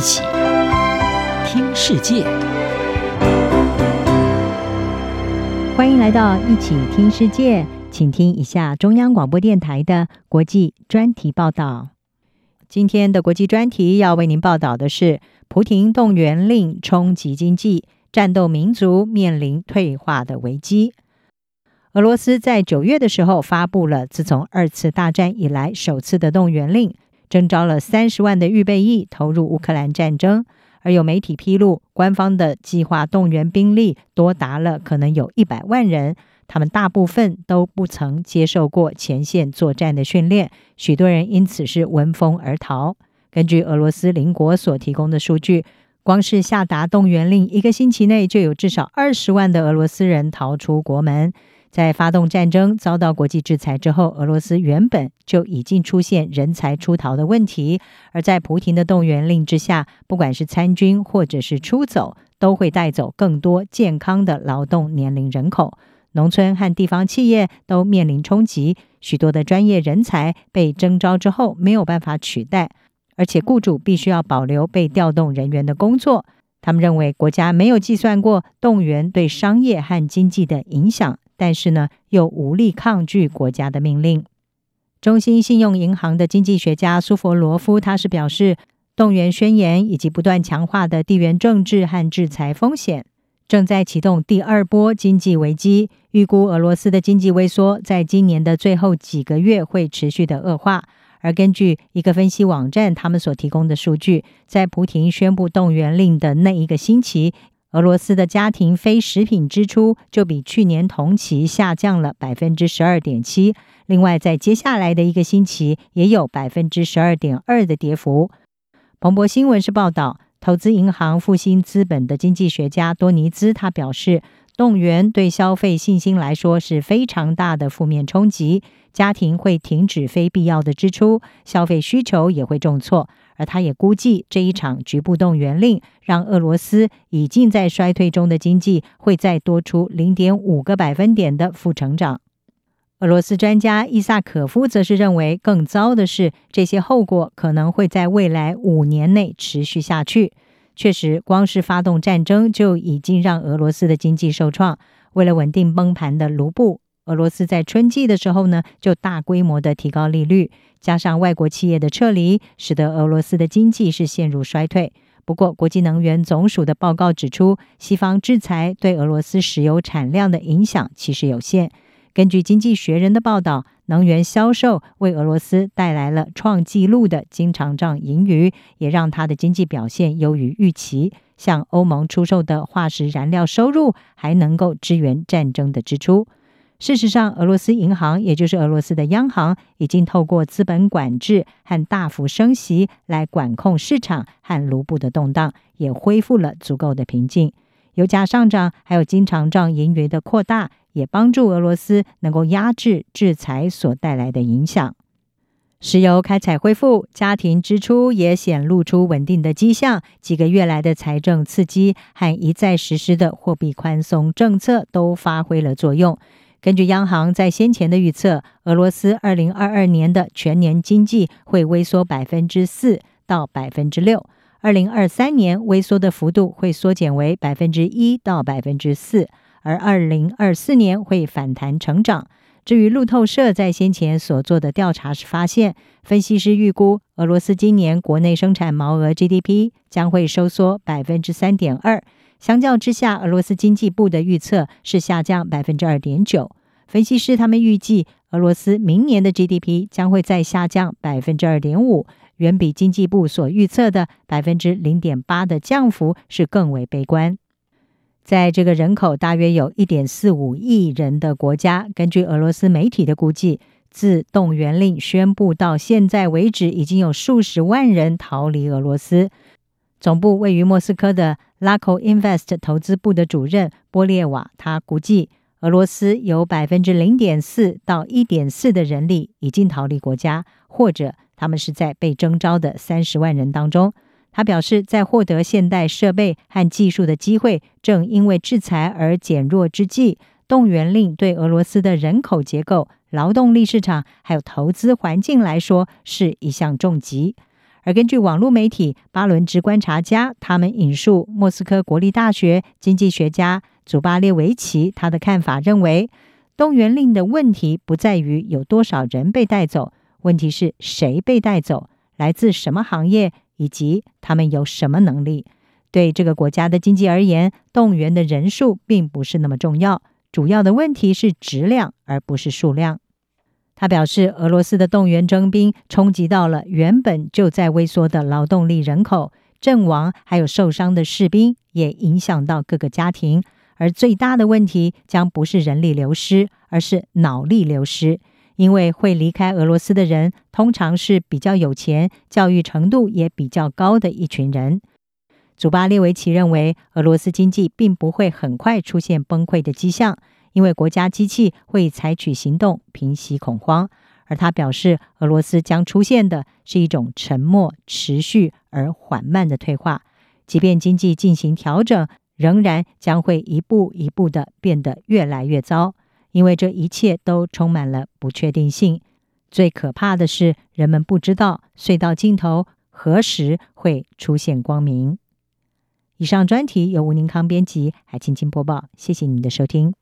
一起听世界，欢迎来到一起听世界，请听一下中央广播电台的国际专题报道。今天的国际专题要为您报道的是：蒲亭动员令冲击经济，战斗民族面临退化的危机。俄罗斯在九月的时候发布了自从二次大战以来首次的动员令。征召了三十万的预备役投入乌克兰战争，而有媒体披露，官方的计划动员兵力多达了可能有一百万人，他们大部分都不曾接受过前线作战的训练，许多人因此是闻风而逃。根据俄罗斯邻国所提供的数据，光是下达动员令一个星期内，就有至少二十万的俄罗斯人逃出国门。在发动战争遭到国际制裁之后，俄罗斯原本就已经出现人才出逃的问题。而在蒲亭的动员令之下，不管是参军或者是出走，都会带走更多健康的劳动年龄人口。农村和地方企业都面临冲击，许多的专业人才被征召之后没有办法取代，而且雇主必须要保留被调动人员的工作。他们认为国家没有计算过动员对商业和经济的影响。但是呢，又无力抗拒国家的命令。中心信用银行的经济学家苏佛罗夫，他是表示，动员宣言以及不断强化的地缘政治和制裁风险，正在启动第二波经济危机。预估俄罗斯的经济萎缩，在今年的最后几个月会持续的恶化。而根据一个分析网站他们所提供的数据，在蒲亭宣布动员令的那一个星期，俄罗斯的家庭非食品支出就比去年同期下降了百分之十二点七。另外，在接下来的一个星期，也有百分之十二点二的跌幅。彭博新闻是报道，投资银行复兴资本的经济学家多尼兹他表示，动员对消费信心来说是非常大的负面冲击，家庭会停止非必要的支出，消费需求也会重挫。而他也估计，这一场局部动员令让俄罗斯已经在衰退中的经济会再多出零点五个百分点的负成长。俄罗斯专家伊萨可夫则是认为，更糟的是，这些后果可能会在未来五年内持续下去。确实，光是发动战争就已经让俄罗斯的经济受创。为了稳定崩盘的卢布，俄罗斯在春季的时候呢，就大规模的提高利率。加上外国企业的撤离，使得俄罗斯的经济是陷入衰退。不过，国际能源总署的报告指出，西方制裁对俄罗斯石油产量的影响其实有限。根据《经济学人》的报道，能源销售为俄罗斯带来了创纪录的经常账盈余，也让它的经济表现优于预期。向欧盟出售的化石燃料收入还能够支援战争的支出。事实上，俄罗斯银行，也就是俄罗斯的央行，已经透过资本管制和大幅升息来管控市场和卢布的动荡，也恢复了足够的平静。油价上涨，还有经常账盈余的扩大，也帮助俄罗斯能够压制制裁所带来的影响。石油开采恢复，家庭支出也显露出稳定的迹象。几个月来的财政刺激和一再实施的货币宽松政策都发挥了作用。根据央行在先前的预测，俄罗斯二零二二年的全年经济会萎缩百分之四到百分之六，二零二三年萎缩的幅度会缩减为百分之一到百分之四，而二零二四年会反弹成长。至于路透社在先前所做的调查时发现，分析师预估俄罗斯今年国内生产毛额 GDP 将会收缩百分之三点二。相较之下，俄罗斯经济部的预测是下降百分之二点九。分析师他们预计，俄罗斯明年的 GDP 将会再下降百分之二点五，远比经济部所预测的百分之零点八的降幅是更为悲观。在这个人口大约有一点四五亿人的国家，根据俄罗斯媒体的估计，自动员令宣布到现在为止，已经有数十万人逃离俄罗斯。总部位于莫斯科的 Laco Invest 投资部的主任波列瓦，他估计俄罗斯有百分之零点四到一点四的人力已经逃离国家，或者他们是在被征召的三十万人当中。他表示，在获得现代设备和技术的机会正因为制裁而减弱之际，动员令对俄罗斯的人口结构、劳动力市场还有投资环境来说是一项重击。而根据网络媒体巴伦支观察家，他们引述莫斯科国立大学经济学家祖巴列维奇他的看法，认为动员令的问题不在于有多少人被带走，问题是谁被带走，来自什么行业，以及他们有什么能力。对这个国家的经济而言，动员的人数并不是那么重要，主要的问题是质量，而不是数量。他表示，俄罗斯的动员征兵冲击到了原本就在萎缩的劳动力人口，阵亡还有受伤的士兵也影响到各个家庭。而最大的问题将不是人力流失，而是脑力流失，因为会离开俄罗斯的人通常是比较有钱、教育程度也比较高的一群人。祖巴列维奇认为，俄罗斯经济并不会很快出现崩溃的迹象。因为国家机器会采取行动平息恐慌，而他表示，俄罗斯将出现的是一种沉默、持续而缓慢的退化。即便经济进行调整，仍然将会一步一步的变得越来越糟，因为这一切都充满了不确定性。最可怕的是，人们不知道隧道尽头何时会出现光明。以上专题由吴宁康编辑，还青青播报。谢谢您的收听。